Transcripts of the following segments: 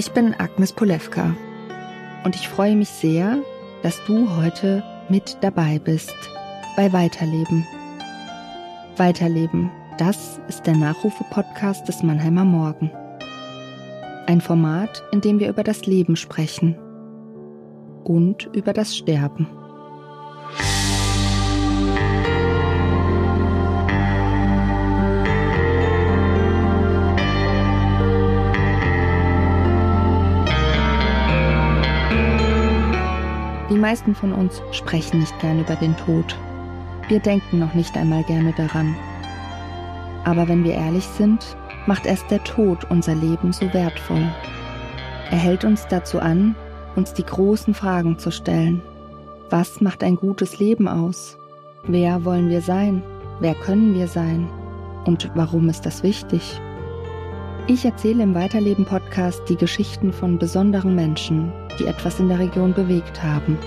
Ich bin Agnes Polewka und ich freue mich sehr, dass du heute mit dabei bist bei Weiterleben. Weiterleben, das ist der Nachrufe-Podcast des Mannheimer Morgen. Ein Format, in dem wir über das Leben sprechen und über das Sterben. Meisten von uns sprechen nicht gern über den Tod. Wir denken noch nicht einmal gerne daran. Aber wenn wir ehrlich sind, macht erst der Tod unser Leben so wertvoll. Er hält uns dazu an, uns die großen Fragen zu stellen. Was macht ein gutes Leben aus? Wer wollen wir sein? Wer können wir sein? Und warum ist das wichtig? Ich erzähle im Weiterleben-Podcast die Geschichten von besonderen Menschen, die etwas in der Region bewegt haben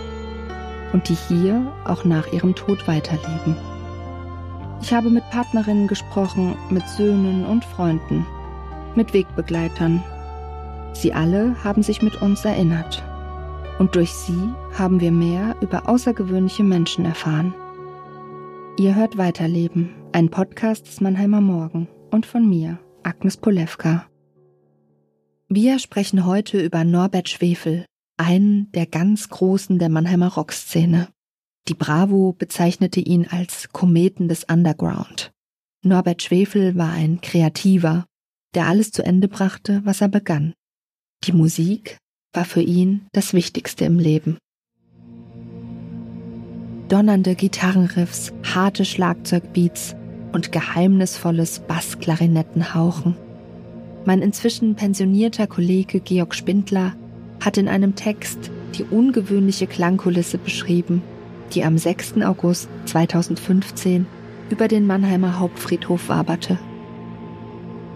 und die hier auch nach ihrem Tod weiterleben. Ich habe mit Partnerinnen gesprochen, mit Söhnen und Freunden, mit Wegbegleitern. Sie alle haben sich mit uns erinnert. Und durch sie haben wir mehr über außergewöhnliche Menschen erfahren. Ihr hört Weiterleben, ein Podcast des Mannheimer Morgen und von mir, Agnes Polewka. Wir sprechen heute über Norbert Schwefel, einen der ganz Großen der Mannheimer Rockszene. Die Bravo bezeichnete ihn als Kometen des Underground. Norbert Schwefel war ein Kreativer, der alles zu Ende brachte, was er begann. Die Musik war für ihn das Wichtigste im Leben. Donnernde Gitarrenriffs, harte Schlagzeugbeats, und geheimnisvolles Bassklarinettenhauchen. Mein inzwischen pensionierter Kollege Georg Spindler hat in einem Text die ungewöhnliche Klangkulisse beschrieben, die am 6. August 2015 über den Mannheimer Hauptfriedhof waberte.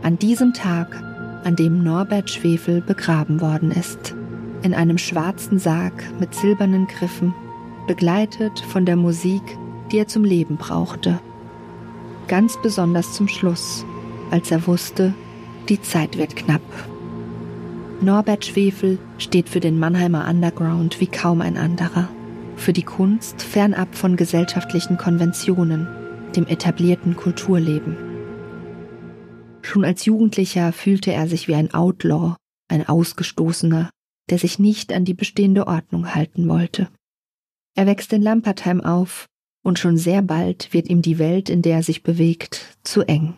An diesem Tag, an dem Norbert Schwefel begraben worden ist, in einem schwarzen Sarg mit silbernen Griffen, begleitet von der Musik, die er zum Leben brauchte ganz besonders zum Schluss, als er wusste, die Zeit wird knapp. Norbert Schwefel steht für den Mannheimer Underground wie kaum ein anderer, für die Kunst fernab von gesellschaftlichen Konventionen, dem etablierten Kulturleben. Schon als Jugendlicher fühlte er sich wie ein Outlaw, ein Ausgestoßener, der sich nicht an die bestehende Ordnung halten wollte. Er wächst in Lampertheim auf und schon sehr bald wird ihm die Welt, in der er sich bewegt, zu eng.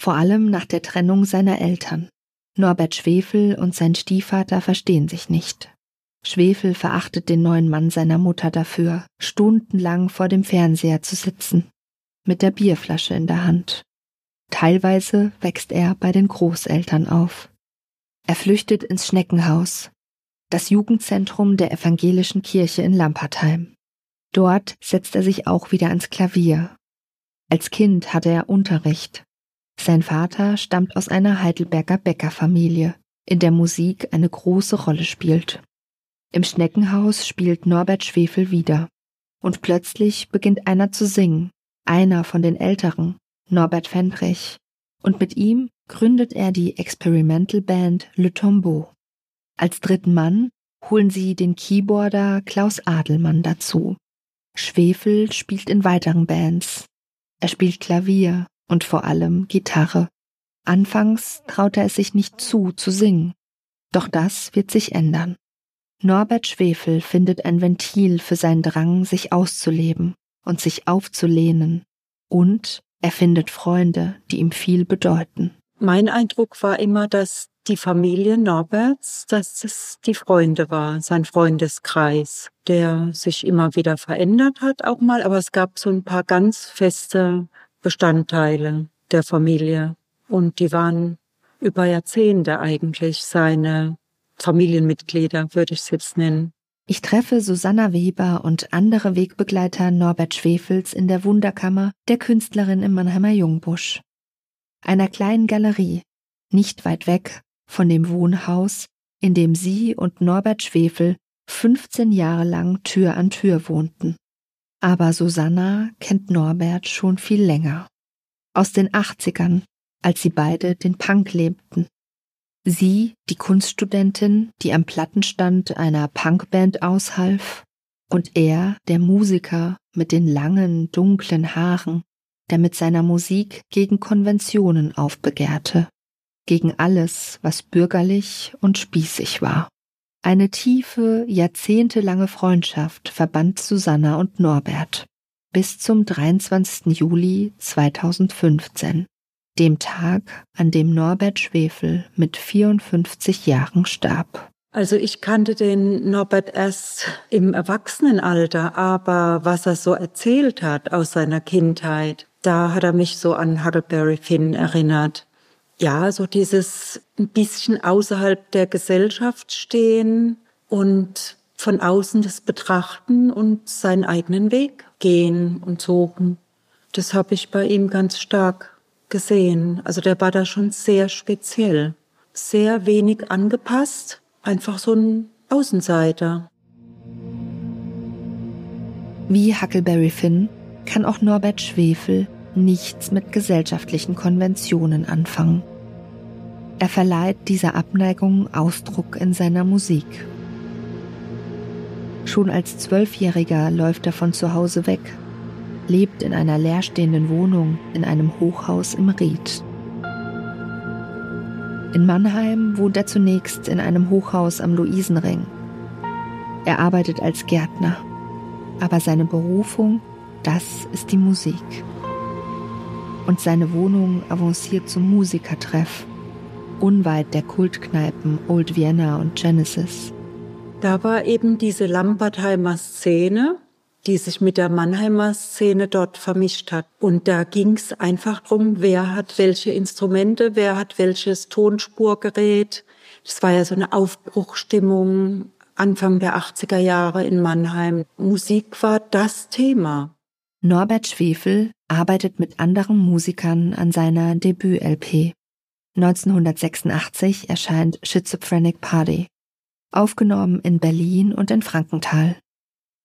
Vor allem nach der Trennung seiner Eltern. Norbert Schwefel und sein Stiefvater verstehen sich nicht. Schwefel verachtet den neuen Mann seiner Mutter dafür, stundenlang vor dem Fernseher zu sitzen, mit der Bierflasche in der Hand. Teilweise wächst er bei den Großeltern auf. Er flüchtet ins Schneckenhaus, das Jugendzentrum der evangelischen Kirche in Lampertheim. Dort setzt er sich auch wieder ans Klavier. Als Kind hatte er Unterricht. Sein Vater stammt aus einer Heidelberger Bäckerfamilie, in der Musik eine große Rolle spielt. Im Schneckenhaus spielt Norbert Schwefel wieder. Und plötzlich beginnt einer zu singen, einer von den Älteren, Norbert Fendrich. Und mit ihm gründet er die Experimental Band Le Tombeau. Als dritten Mann holen sie den Keyboarder Klaus Adelmann dazu. Schwefel spielt in weiteren Bands. Er spielt Klavier und vor allem Gitarre. Anfangs traut er es sich nicht zu, zu singen. Doch das wird sich ändern. Norbert Schwefel findet ein Ventil für seinen Drang, sich auszuleben und sich aufzulehnen. Und er findet Freunde, die ihm viel bedeuten. Mein Eindruck war immer, dass die Familie Norberts, dass es die Freunde war, sein Freundeskreis, der sich immer wieder verändert hat auch mal, aber es gab so ein paar ganz feste Bestandteile der Familie und die waren über Jahrzehnte eigentlich seine Familienmitglieder, würde ich es jetzt nennen. Ich treffe Susanna Weber und andere Wegbegleiter Norbert Schwefels in der Wunderkammer der Künstlerin im Mannheimer Jungbusch. Einer kleinen Galerie, nicht weit weg von dem Wohnhaus, in dem sie und Norbert Schwefel 15 Jahre lang Tür an Tür wohnten. Aber Susanna kennt Norbert schon viel länger. Aus den 80ern, als sie beide den Punk lebten. Sie, die Kunststudentin, die am Plattenstand einer Punkband aushalf, und er, der Musiker mit den langen, dunklen Haaren, der mit seiner Musik gegen Konventionen aufbegehrte, gegen alles, was bürgerlich und spießig war. Eine tiefe, jahrzehntelange Freundschaft verband Susanna und Norbert bis zum 23. Juli 2015 dem Tag, an dem Norbert Schwefel mit 54 Jahren starb. Also ich kannte den Norbert erst im Erwachsenenalter, aber was er so erzählt hat aus seiner Kindheit, da hat er mich so an Huckleberry Finn erinnert. Ja, so dieses ein bisschen außerhalb der Gesellschaft stehen und von außen das betrachten und seinen eigenen Weg gehen und suchen. Das habe ich bei ihm ganz stark gesehen. Also der war da schon sehr speziell, sehr wenig angepasst, einfach so ein Außenseiter. Wie Huckleberry Finn kann auch Norbert Schwefel nichts mit gesellschaftlichen Konventionen anfangen. Er verleiht dieser Abneigung Ausdruck in seiner Musik. Schon als Zwölfjähriger läuft er von zu Hause weg lebt in einer leerstehenden Wohnung in einem Hochhaus im Ried. In Mannheim wohnt er zunächst in einem Hochhaus am Luisenring. Er arbeitet als Gärtner, aber seine Berufung, das ist die Musik. Und seine Wohnung avanciert zum Musikertreff, unweit der Kultkneipen Old Vienna und Genesis. Da war eben diese Lambertheimer Szene, die sich mit der Mannheimer Szene dort vermischt hat. Und da ging es einfach drum, wer hat welche Instrumente, wer hat welches Tonspurgerät. Das war ja so eine Aufbruchstimmung Anfang der 80er Jahre in Mannheim. Musik war das Thema. Norbert Schwefel arbeitet mit anderen Musikern an seiner Debüt-LP. 1986 erscheint Schizophrenic Party, aufgenommen in Berlin und in Frankenthal.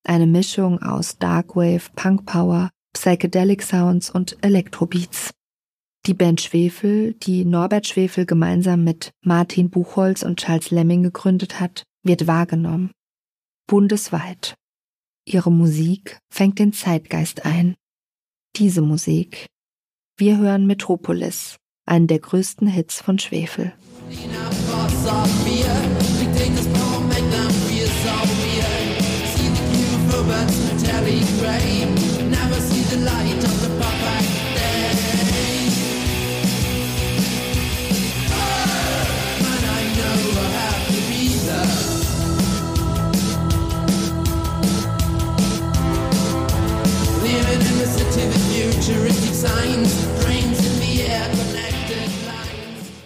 Eine Mischung aus Darkwave, Punk Power, Psychedelic Sounds und Elektrobeats. Die Band Schwefel, die Norbert Schwefel gemeinsam mit Martin Buchholz und Charles Lemming gegründet hat, wird wahrgenommen. Bundesweit. Ihre Musik fängt den Zeitgeist ein. Diese Musik. Wir hören Metropolis, einen der größten Hits von Schwefel.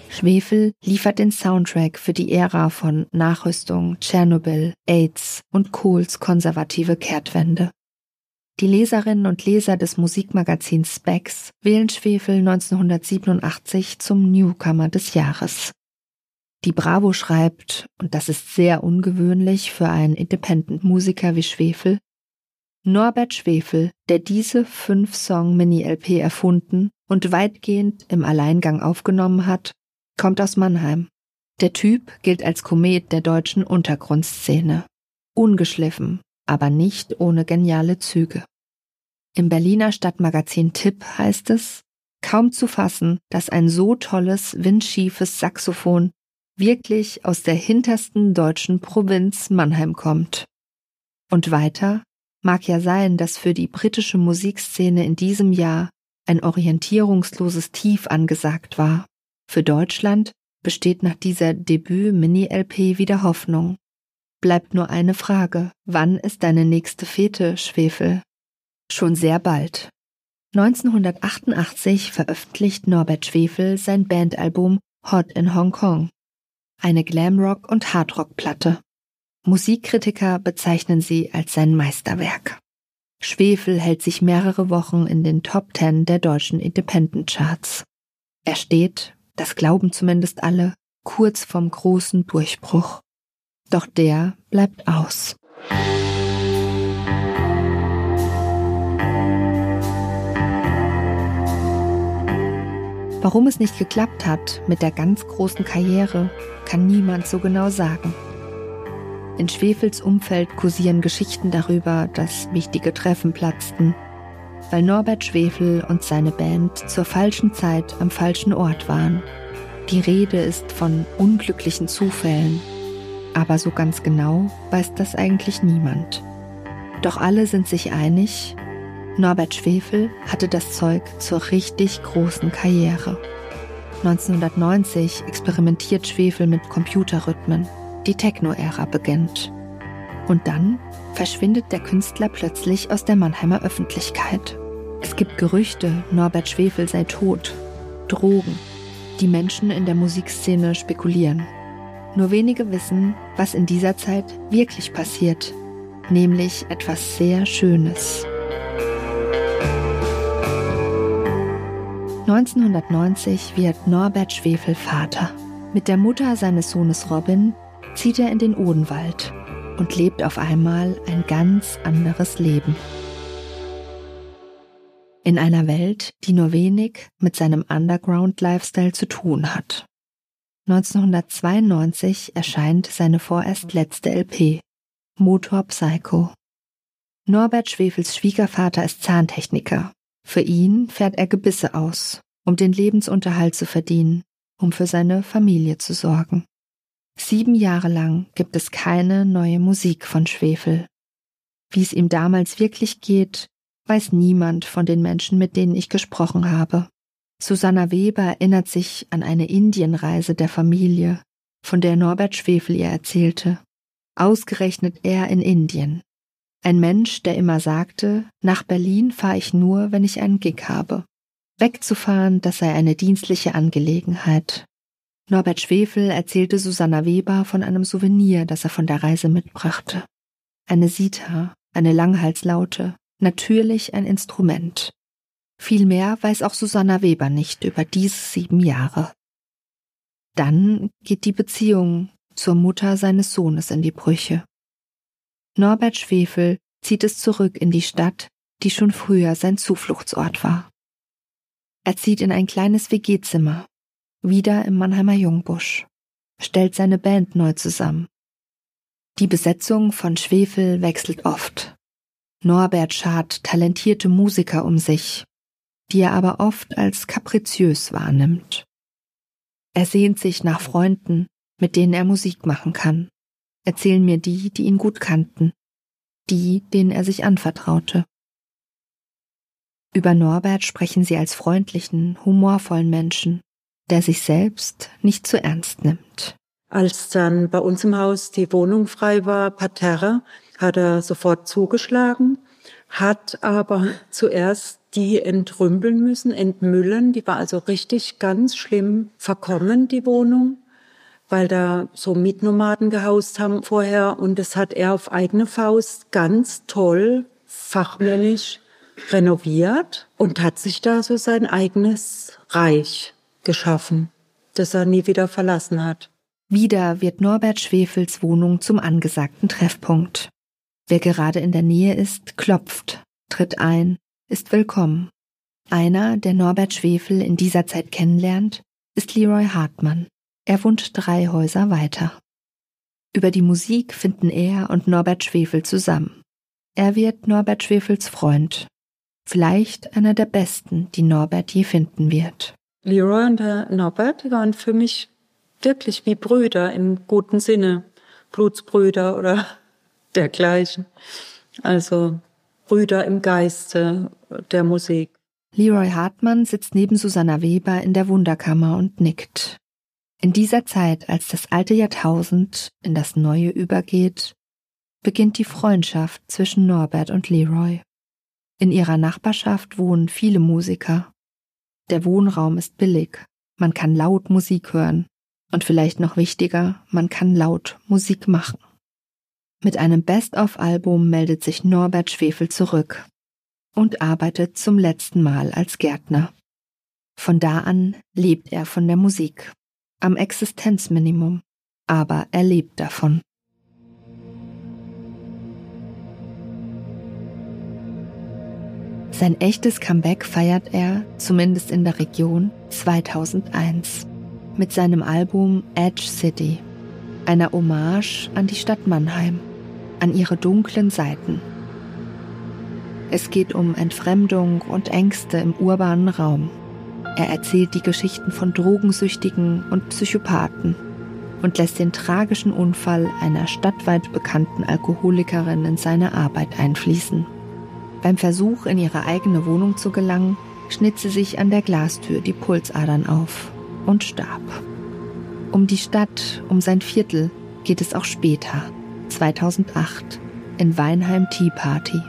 Schwefel liefert den Soundtrack für die Ära von Nachrüstung, Tschernobyl, AIDS und Kohls konservative Kehrtwende. Die Leserinnen und Leser des Musikmagazins Specs wählen Schwefel 1987 zum Newcomer des Jahres. Die Bravo schreibt, und das ist sehr ungewöhnlich für einen Independent-Musiker wie Schwefel, Norbert Schwefel, der diese Fünf-Song-Mini-LP erfunden und weitgehend im Alleingang aufgenommen hat, kommt aus Mannheim. Der Typ gilt als Komet der deutschen Untergrundszene. Ungeschliffen, aber nicht ohne geniale Züge. Im Berliner Stadtmagazin Tipp heißt es, kaum zu fassen, dass ein so tolles, windschiefes Saxophon wirklich aus der hintersten deutschen Provinz Mannheim kommt. Und weiter, Mag ja sein, dass für die britische Musikszene in diesem Jahr ein orientierungsloses Tief angesagt war. Für Deutschland besteht nach dieser Debüt-Mini-LP wieder Hoffnung. Bleibt nur eine Frage. Wann ist deine nächste Fete, Schwefel? Schon sehr bald. 1988 veröffentlicht Norbert Schwefel sein Bandalbum Hot in Hong Kong. Eine Glamrock- und Hardrock-Platte. Musikkritiker bezeichnen sie als sein Meisterwerk. Schwefel hält sich mehrere Wochen in den Top Ten der deutschen Independent Charts. Er steht, das glauben zumindest alle, kurz vom großen Durchbruch. Doch der bleibt aus. Warum es nicht geklappt hat mit der ganz großen Karriere, kann niemand so genau sagen. In Schwefels Umfeld kursieren Geschichten darüber, dass wichtige Treffen platzten, weil Norbert Schwefel und seine Band zur falschen Zeit am falschen Ort waren. Die Rede ist von unglücklichen Zufällen, aber so ganz genau weiß das eigentlich niemand. Doch alle sind sich einig, Norbert Schwefel hatte das Zeug zur richtig großen Karriere. 1990 experimentiert Schwefel mit Computerrhythmen. Die Techno-Ära beginnt. Und dann verschwindet der Künstler plötzlich aus der Mannheimer Öffentlichkeit. Es gibt Gerüchte, Norbert Schwefel sei tot. Drogen. Die Menschen in der Musikszene spekulieren. Nur wenige wissen, was in dieser Zeit wirklich passiert, nämlich etwas sehr Schönes. 1990 wird Norbert Schwefel Vater. Mit der Mutter seines Sohnes Robin zieht er in den Odenwald und lebt auf einmal ein ganz anderes Leben. In einer Welt, die nur wenig mit seinem Underground-Lifestyle zu tun hat. 1992 erscheint seine vorerst letzte LP, Motor Psycho. Norbert Schwefels Schwiegervater ist Zahntechniker für ihn fährt er Gebisse aus, um den Lebensunterhalt zu verdienen, um für seine Familie zu sorgen. Sieben Jahre lang gibt es keine neue Musik von Schwefel. Wie es ihm damals wirklich geht, weiß niemand von den Menschen, mit denen ich gesprochen habe. Susanna Weber erinnert sich an eine Indienreise der Familie, von der Norbert Schwefel ihr erzählte. Ausgerechnet er in Indien. Ein Mensch, der immer sagte, nach Berlin fahre ich nur, wenn ich einen Gig habe. Wegzufahren, das sei eine dienstliche Angelegenheit. Norbert Schwefel erzählte Susanna Weber von einem Souvenir, das er von der Reise mitbrachte. Eine Sita, eine Langhalslaute, natürlich ein Instrument. Viel mehr weiß auch Susanna Weber nicht über diese sieben Jahre. Dann geht die Beziehung zur Mutter seines Sohnes in die Brüche. Norbert Schwefel zieht es zurück in die Stadt, die schon früher sein Zufluchtsort war. Er zieht in ein kleines WG-Zimmer, wieder im Mannheimer Jungbusch, stellt seine Band neu zusammen. Die Besetzung von Schwefel wechselt oft. Norbert schart talentierte Musiker um sich, die er aber oft als kapriziös wahrnimmt. Er sehnt sich nach Freunden, mit denen er Musik machen kann erzählen mir die, die ihn gut kannten, die, denen er sich anvertraute. Über Norbert sprechen sie als freundlichen, humorvollen Menschen, der sich selbst nicht zu ernst nimmt. Als dann bei uns im Haus die Wohnung frei war, Parterre, hat er sofort zugeschlagen, hat aber zuerst die entrümpeln müssen, entmüllen. Die war also richtig ganz schlimm verkommen, die Wohnung weil da so Mietnomaden gehaust haben vorher und das hat er auf eigene Faust ganz toll, fachmännisch renoviert und hat sich da so sein eigenes Reich geschaffen, das er nie wieder verlassen hat. Wieder wird Norbert Schwefels Wohnung zum angesagten Treffpunkt. Wer gerade in der Nähe ist, klopft, tritt ein, ist willkommen. Einer, der Norbert Schwefel in dieser Zeit kennenlernt, ist Leroy Hartmann. Er wohnt drei Häuser weiter. Über die Musik finden er und Norbert Schwefel zusammen. Er wird Norbert Schwefels Freund. Vielleicht einer der besten, die Norbert je finden wird. Leroy und der Norbert waren für mich wirklich wie Brüder im guten Sinne. Blutsbrüder oder dergleichen. Also Brüder im Geiste der Musik. Leroy Hartmann sitzt neben Susanna Weber in der Wunderkammer und nickt. In dieser Zeit, als das alte Jahrtausend in das neue übergeht, beginnt die Freundschaft zwischen Norbert und Leroy. In ihrer Nachbarschaft wohnen viele Musiker. Der Wohnraum ist billig, man kann laut Musik hören und vielleicht noch wichtiger, man kann laut Musik machen. Mit einem Best-of-Album meldet sich Norbert Schwefel zurück und arbeitet zum letzten Mal als Gärtner. Von da an lebt er von der Musik am Existenzminimum, aber er lebt davon. Sein echtes Comeback feiert er, zumindest in der Region, 2001 mit seinem Album Edge City, einer Hommage an die Stadt Mannheim, an ihre dunklen Seiten. Es geht um Entfremdung und Ängste im urbanen Raum. Er erzählt die Geschichten von Drogensüchtigen und Psychopathen und lässt den tragischen Unfall einer stadtweit bekannten Alkoholikerin in seine Arbeit einfließen. Beim Versuch, in ihre eigene Wohnung zu gelangen, schnitt sie sich an der Glastür die Pulsadern auf und starb. Um die Stadt, um sein Viertel geht es auch später, 2008, in Weinheim Tea Party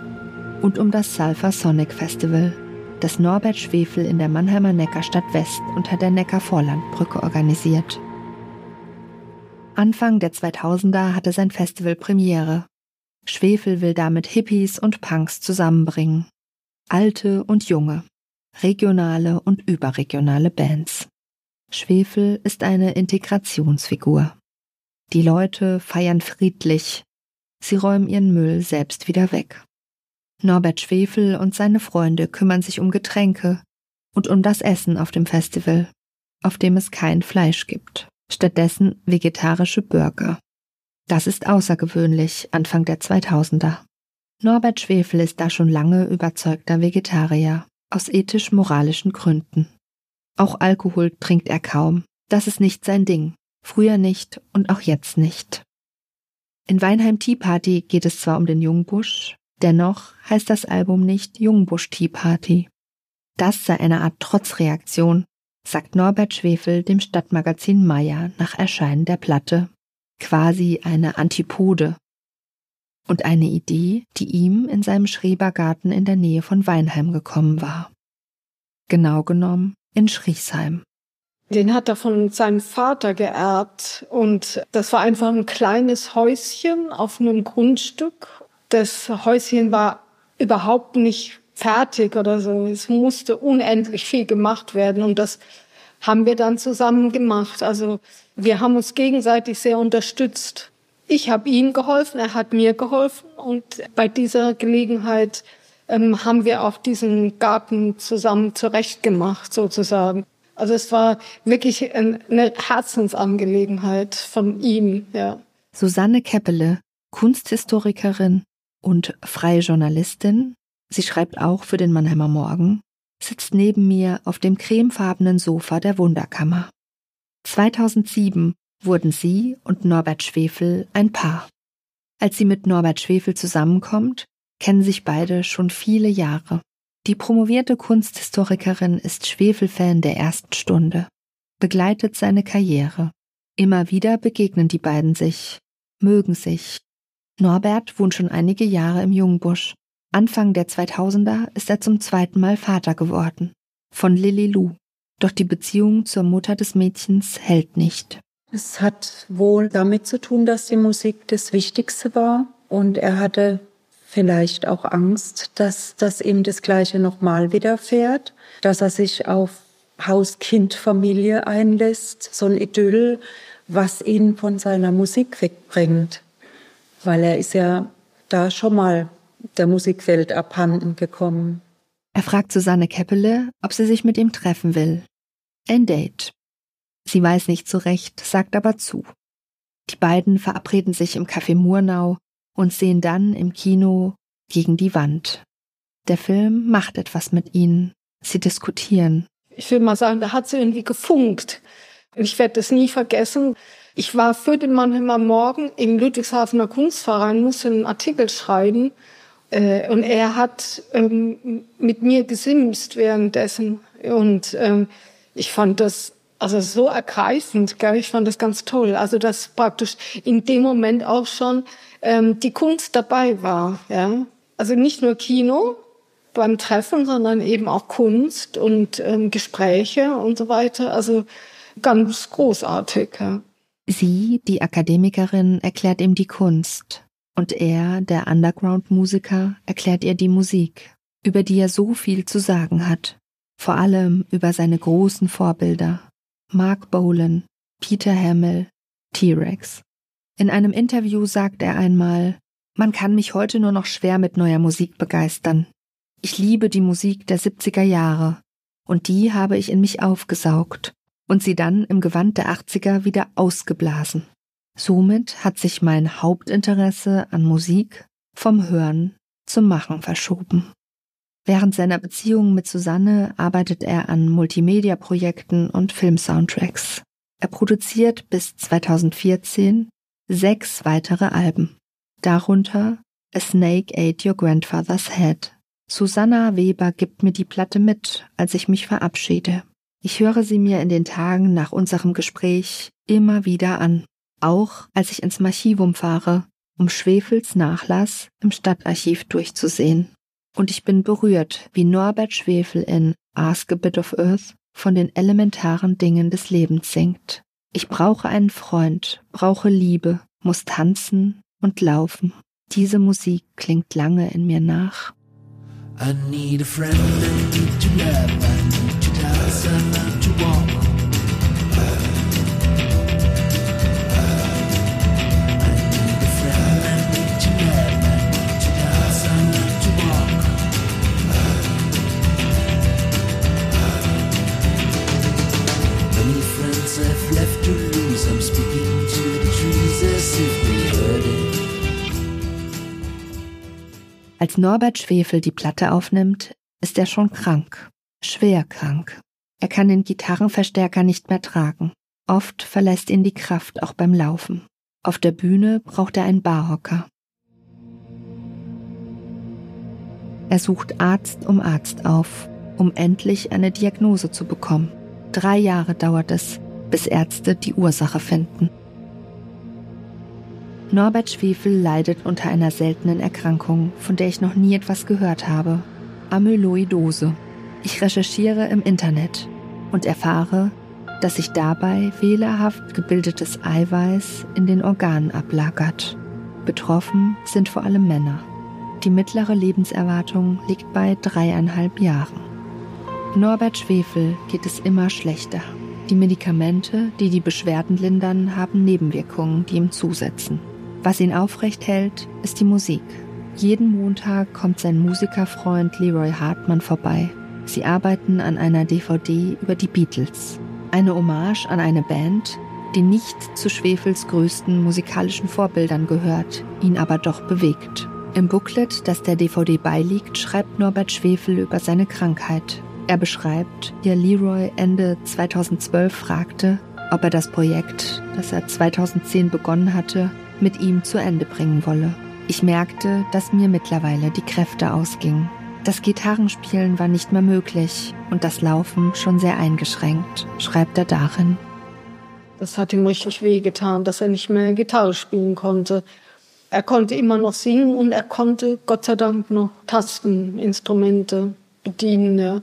und um das Sulfur Sonic Festival, das Norbert Schwefel in der Mannheimer Neckarstadt West unter der Neckar-Vorlandbrücke organisiert. Anfang der 2000er hatte sein Festival Premiere. Schwefel will damit Hippies und Punks zusammenbringen. Alte und junge, regionale und überregionale Bands. Schwefel ist eine Integrationsfigur. Die Leute feiern friedlich. Sie räumen ihren Müll selbst wieder weg. Norbert Schwefel und seine Freunde kümmern sich um Getränke und um das Essen auf dem Festival, auf dem es kein Fleisch gibt, stattdessen vegetarische Burger. Das ist außergewöhnlich Anfang der 2000er. Norbert Schwefel ist da schon lange überzeugter Vegetarier, aus ethisch-moralischen Gründen. Auch Alkohol trinkt er kaum. Das ist nicht sein Ding. Früher nicht und auch jetzt nicht. In Weinheim Tea Party geht es zwar um den Jungbusch, dennoch heißt das Album nicht Jungbusch Tea Party. Das sei eine Art Trotzreaktion, sagt Norbert Schwefel dem Stadtmagazin Meier nach Erscheinen der Platte. Quasi eine Antipode. Und eine Idee, die ihm in seinem Schrebergarten in der Nähe von Weinheim gekommen war. Genau genommen in Schriesheim. Den hat er von seinem Vater geerbt und das war einfach ein kleines Häuschen auf einem Grundstück. Das Häuschen war überhaupt nicht fertig oder so. Es musste unendlich viel gemacht werden und das haben wir dann zusammen gemacht. Also wir haben uns gegenseitig sehr unterstützt. Ich habe ihm geholfen, er hat mir geholfen und bei dieser Gelegenheit ähm, haben wir auch diesen Garten zusammen zurechtgemacht, sozusagen. Also es war wirklich eine Herzensangelegenheit von ihm, ja. Susanne Keppele, Kunsthistorikerin und freie Journalistin, sie schreibt auch für den Mannheimer Morgen, sitzt neben mir auf dem cremefarbenen Sofa der Wunderkammer. 2007 wurden sie und Norbert Schwefel ein Paar. Als sie mit Norbert Schwefel zusammenkommt, kennen sich beide schon viele Jahre. Die promovierte Kunsthistorikerin ist Schwefelfan der ersten Stunde, begleitet seine Karriere. Immer wieder begegnen die beiden sich, mögen sich. Norbert wohnt schon einige Jahre im Jungbusch. Anfang der 2000er ist er zum zweiten Mal Vater geworden. Von Lilly Lou. Doch die Beziehung zur Mutter des Mädchens hält nicht. Es hat wohl damit zu tun, dass die Musik das Wichtigste war und er hatte vielleicht auch Angst, dass das ihm das Gleiche nochmal widerfährt, dass er sich auf Haus, Kind, Familie einlässt, so ein Idyll, was ihn von seiner Musik wegbringt. Weil er ist ja da schon mal der Musikwelt abhanden gekommen. Er fragt Susanne Keppele, ob sie sich mit ihm treffen will. Ein Date. Sie weiß nicht so recht, sagt aber zu. Die beiden verabreden sich im Café Murnau und sehen dann im Kino gegen die Wand. Der Film macht etwas mit ihnen. Sie diskutieren. Ich will mal sagen, da hat sie irgendwie gefunkt. Ich werde das nie vergessen. Ich war für den Mannheimer Morgen im Ludwigshafener Kunstverein, musste einen Artikel schreiben. Äh, und er hat ähm, mit mir gesimst währenddessen. Und ähm, ich fand das also so ergreifend, gell? ich fand das ganz toll. Also dass praktisch in dem Moment auch schon ähm, die Kunst dabei war. Ja? Also nicht nur Kino beim Treffen, sondern eben auch Kunst und ähm, Gespräche und so weiter. Also ganz großartig. Ja. Sie, die Akademikerin, erklärt ihm die Kunst. Und er, der Underground-Musiker, erklärt ihr die Musik, über die er so viel zu sagen hat. Vor allem über seine großen Vorbilder. Mark Bolan, Peter Hamill, T-Rex. In einem Interview sagt er einmal, man kann mich heute nur noch schwer mit neuer Musik begeistern. Ich liebe die Musik der 70er Jahre und die habe ich in mich aufgesaugt und sie dann im Gewand der 80er wieder ausgeblasen. Somit hat sich mein Hauptinteresse an Musik vom Hören zum Machen verschoben. Während seiner Beziehung mit Susanne arbeitet er an Multimedia-Projekten und Filmsoundtracks. Er produziert bis 2014 sechs weitere Alben, darunter A Snake Ate Your Grandfather's Head. Susanna Weber gibt mir die Platte mit, als ich mich verabschiede. Ich höre sie mir in den Tagen nach unserem Gespräch immer wieder an, auch als ich ins Archivum fahre, um Schwefels Nachlass im Stadtarchiv durchzusehen. Und ich bin berührt, wie Norbert Schwefel in Ask a Bit of Earth von den elementaren Dingen des Lebens singt. Ich brauche einen Freund, brauche Liebe, muss tanzen und laufen. Diese Musik klingt lange in mir nach. I need a friend, I need to love, I need to dance, I need to walk. Als Norbert Schwefel die Platte aufnimmt, ist er schon krank, schwer krank. Er kann den Gitarrenverstärker nicht mehr tragen. Oft verlässt ihn die Kraft auch beim Laufen. Auf der Bühne braucht er einen Barhocker. Er sucht Arzt um Arzt auf, um endlich eine Diagnose zu bekommen. Drei Jahre dauert es, bis Ärzte die Ursache finden. Norbert Schwefel leidet unter einer seltenen Erkrankung, von der ich noch nie etwas gehört habe. Amyloidose. Ich recherchiere im Internet und erfahre, dass sich dabei fehlerhaft gebildetes Eiweiß in den Organen ablagert. Betroffen sind vor allem Männer. Die mittlere Lebenserwartung liegt bei dreieinhalb Jahren. Norbert Schwefel geht es immer schlechter. Die Medikamente, die die Beschwerden lindern, haben Nebenwirkungen, die ihm zusetzen. Was ihn aufrecht hält, ist die Musik. Jeden Montag kommt sein Musikerfreund Leroy Hartmann vorbei. Sie arbeiten an einer DVD über die Beatles. Eine Hommage an eine Band, die nicht zu Schwefels größten musikalischen Vorbildern gehört, ihn aber doch bewegt. Im Booklet, das der DVD beiliegt, schreibt Norbert Schwefel über seine Krankheit. Er beschreibt, wie er Leroy Ende 2012 fragte, ob er das Projekt, das er 2010 begonnen hatte, mit ihm zu Ende bringen wolle. Ich merkte, dass mir mittlerweile die Kräfte ausgingen. Das Gitarrenspielen war nicht mehr möglich und das Laufen schon sehr eingeschränkt, schreibt er darin. Das hat ihm richtig wehgetan, dass er nicht mehr Gitarre spielen konnte. Er konnte immer noch singen und er konnte Gott sei Dank noch Tasteninstrumente bedienen.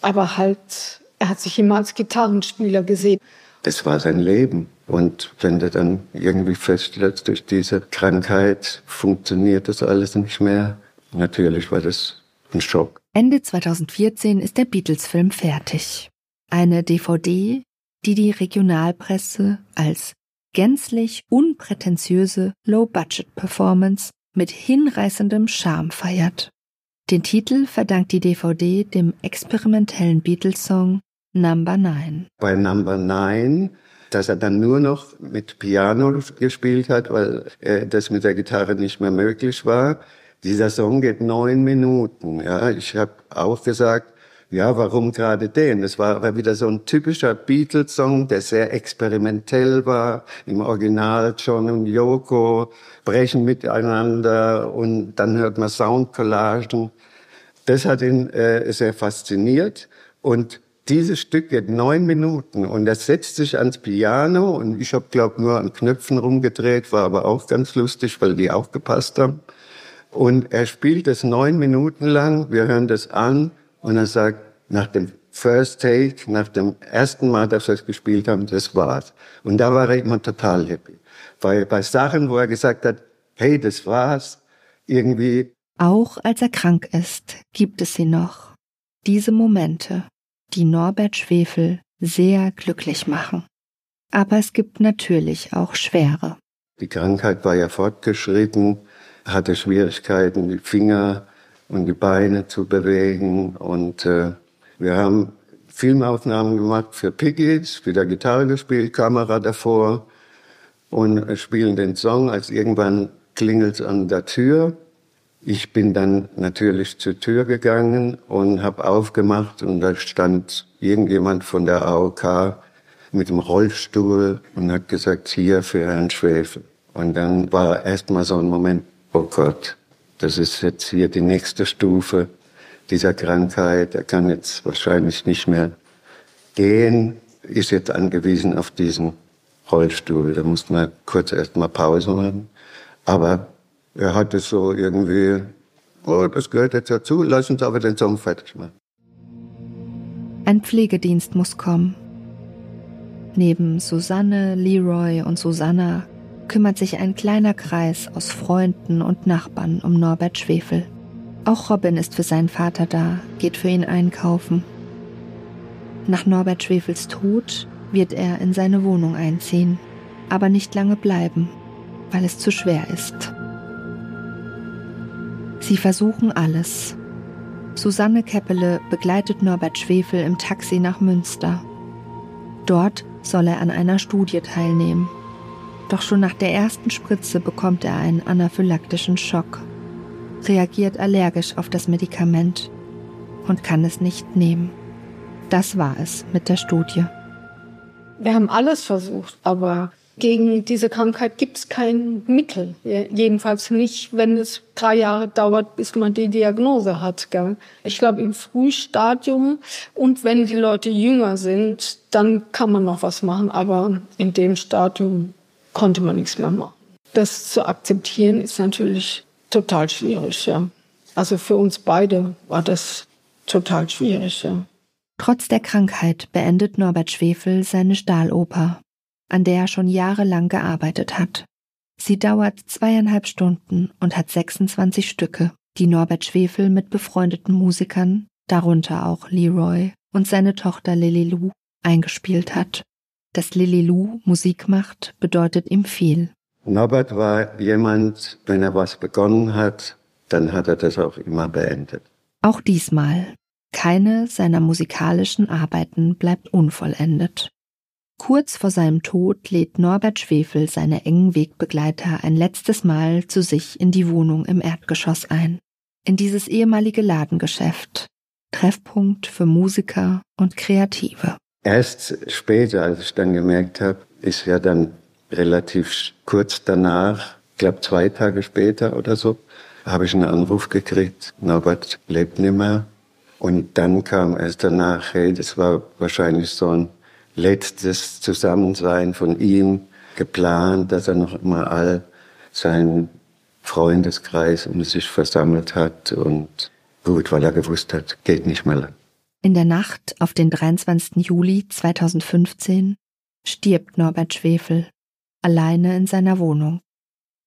Aber halt, er hat sich immer als Gitarrenspieler gesehen. Das war sein Leben. Und wenn du dann irgendwie feststellst, durch diese Krankheit funktioniert das alles nicht mehr, natürlich war das ein Schock. Ende 2014 ist der Beatles-Film fertig. Eine DVD, die die Regionalpresse als gänzlich unprätentiöse Low-Budget-Performance mit hinreißendem Charme feiert. Den Titel verdankt die DVD dem experimentellen Beatles-Song Number 9. Bei Number 9 dass er dann nur noch mit Piano gespielt hat, weil äh, das mit der Gitarre nicht mehr möglich war. Dieser Song geht neun Minuten. Ja, ich habe auch gesagt, ja, warum gerade den? Das war aber wieder so ein typischer Beatles-Song, der sehr experimentell war. Im Original John und Yoko brechen miteinander und dann hört man Soundcollagen. Das hat ihn äh, sehr fasziniert und dieses Stück geht neun Minuten und er setzt sich ans Piano und ich habe, glaube nur an Knöpfen rumgedreht, war aber auch ganz lustig, weil die aufgepasst haben. Und er spielt das neun Minuten lang, wir hören das an und er sagt, nach dem First Take, nach dem ersten Mal, dass wir es gespielt haben, das war's. Und da war er immer total happy. Weil bei Sachen, wo er gesagt hat, hey, das war's, irgendwie. Auch als er krank ist, gibt es sie noch. Diese Momente die Norbert Schwefel sehr glücklich machen. Aber es gibt natürlich auch schwere. Die Krankheit war ja fortgeschritten, hatte Schwierigkeiten, die Finger und die Beine zu bewegen. Und äh, wir haben Filmaufnahmen gemacht für Piggies, wieder Gitarre gespielt, Kamera davor und spielen den Song, als irgendwann klingelt an der Tür. Ich bin dann natürlich zur Tür gegangen und habe aufgemacht und da stand irgendjemand von der AOK mit dem Rollstuhl und hat gesagt, hier für Herrn Schwefel. Und dann war erstmal so ein Moment, oh Gott, das ist jetzt hier die nächste Stufe dieser Krankheit. Er kann jetzt wahrscheinlich nicht mehr gehen, ist jetzt angewiesen auf diesen Rollstuhl. Da muss man kurz erstmal Pause machen. Aber er hatte so irgendwie, oh, das gehört jetzt dazu, lass uns aber den Song fertig machen. Ein Pflegedienst muss kommen. Neben Susanne, Leroy und Susanna kümmert sich ein kleiner Kreis aus Freunden und Nachbarn um Norbert Schwefel. Auch Robin ist für seinen Vater da, geht für ihn einkaufen. Nach Norbert Schwefels Tod wird er in seine Wohnung einziehen, aber nicht lange bleiben, weil es zu schwer ist. Sie versuchen alles. Susanne Keppele begleitet Norbert Schwefel im Taxi nach Münster. Dort soll er an einer Studie teilnehmen. Doch schon nach der ersten Spritze bekommt er einen anaphylaktischen Schock, reagiert allergisch auf das Medikament und kann es nicht nehmen. Das war es mit der Studie. Wir haben alles versucht, aber gegen diese Krankheit gibt es kein Mittel. Jedenfalls nicht, wenn es drei Jahre dauert, bis man die Diagnose hat. Gell? Ich glaube, im Frühstadium und wenn die Leute jünger sind, dann kann man noch was machen. Aber in dem Stadium konnte man nichts mehr machen. Das zu akzeptieren ist natürlich total schwierig. Ja. Also für uns beide war das total schwierig. Ja. Trotz der Krankheit beendet Norbert Schwefel seine Stahloper an der er schon jahrelang gearbeitet hat. Sie dauert zweieinhalb Stunden und hat 26 Stücke, die Norbert Schwefel mit befreundeten Musikern, darunter auch Leroy und seine Tochter Lily Lou, eingespielt hat. Dass Lily Lou Musik macht, bedeutet ihm viel. Norbert war jemand, wenn er was begonnen hat, dann hat er das auch immer beendet. Auch diesmal. Keine seiner musikalischen Arbeiten bleibt unvollendet. Kurz vor seinem Tod lädt Norbert Schwefel seine engen Wegbegleiter ein letztes Mal zu sich in die Wohnung im Erdgeschoss ein. In dieses ehemalige Ladengeschäft. Treffpunkt für Musiker und Kreative. Erst später, als ich dann gemerkt habe, ist ja dann relativ kurz danach, ich glaube zwei Tage später oder so, habe ich einen Anruf gekriegt, Norbert lebt nicht mehr. Und dann kam erst danach, hey, das war wahrscheinlich so ein letztes Zusammensein von ihm geplant, dass er noch mal all seinen Freundeskreis um sich versammelt hat und gut, weil er gewusst hat, geht nicht mehr lang. In der Nacht auf den 23. Juli 2015 stirbt Norbert Schwefel alleine in seiner Wohnung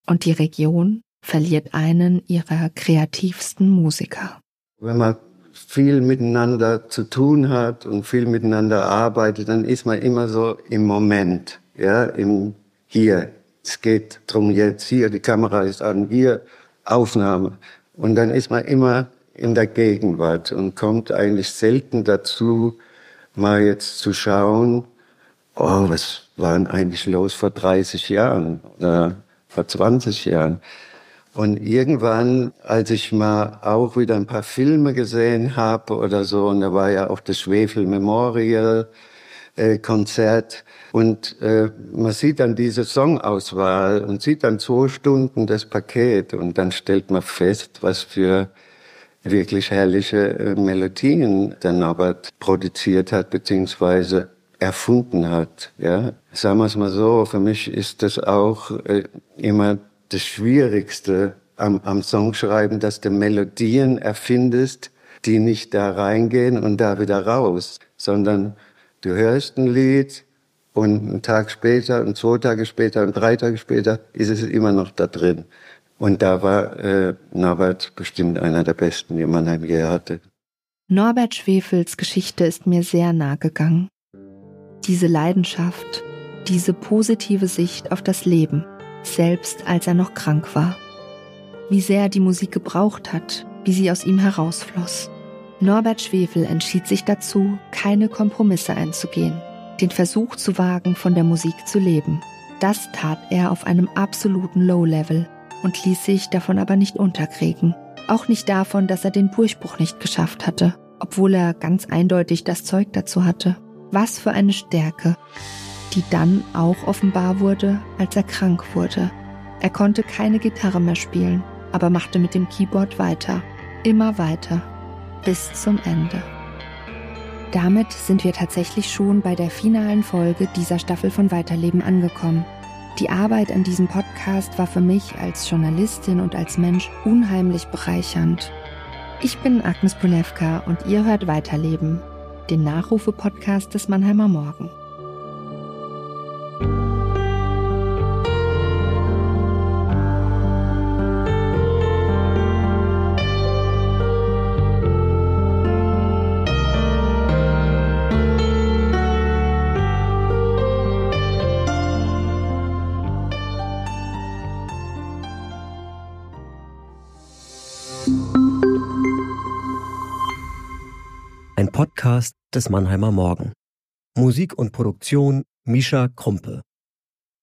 und die Region verliert einen ihrer kreativsten Musiker. Wenn man viel miteinander zu tun hat und viel miteinander arbeitet, dann ist man immer so im Moment, ja, im Hier. Es geht drum jetzt hier, die Kamera ist an, hier Aufnahme. Und dann ist man immer in der Gegenwart und kommt eigentlich selten dazu, mal jetzt zu schauen, oh, was war denn eigentlich los vor 30 Jahren oder vor 20 Jahren? Und irgendwann, als ich mal auch wieder ein paar Filme gesehen habe oder so, und da war ja auch das Schwefel Memorial äh, Konzert, und äh, man sieht dann diese Songauswahl und sieht dann zwei Stunden das Paket und dann stellt man fest, was für wirklich herrliche äh, Melodien der Norbert produziert hat, beziehungsweise erfunden hat. Ja, sagen wir es mal so, für mich ist das auch äh, immer das Schwierigste am, am Songschreiben, dass du Melodien erfindest, die nicht da reingehen und da wieder raus, sondern du hörst ein Lied und einen Tag später und zwei Tage später und drei Tage später ist es immer noch da drin. Und da war äh, Norbert bestimmt einer der besten, die Mannheim je hatte. Norbert Schwefels Geschichte ist mir sehr nahe gegangen. Diese Leidenschaft, diese positive Sicht auf das Leben selbst als er noch krank war. Wie sehr er die Musik gebraucht hat, wie sie aus ihm herausfloss. Norbert Schwefel entschied sich dazu, keine Kompromisse einzugehen, den Versuch zu wagen, von der Musik zu leben. Das tat er auf einem absoluten Low-Level und ließ sich davon aber nicht unterkriegen. Auch nicht davon, dass er den Durchbruch nicht geschafft hatte, obwohl er ganz eindeutig das Zeug dazu hatte. Was für eine Stärke, die dann auch offenbar wurde, als er krank wurde. Er konnte keine Gitarre mehr spielen, aber machte mit dem Keyboard weiter, immer weiter, bis zum Ende. Damit sind wir tatsächlich schon bei der finalen Folge dieser Staffel von Weiterleben angekommen. Die Arbeit an diesem Podcast war für mich als Journalistin und als Mensch unheimlich bereichernd. Ich bin Agnes Polewka und ihr hört Weiterleben, den Nachrufe-Podcast des Mannheimer Morgen. Des Mannheimer Morgen. Musik und Produktion Mischa Krumpe.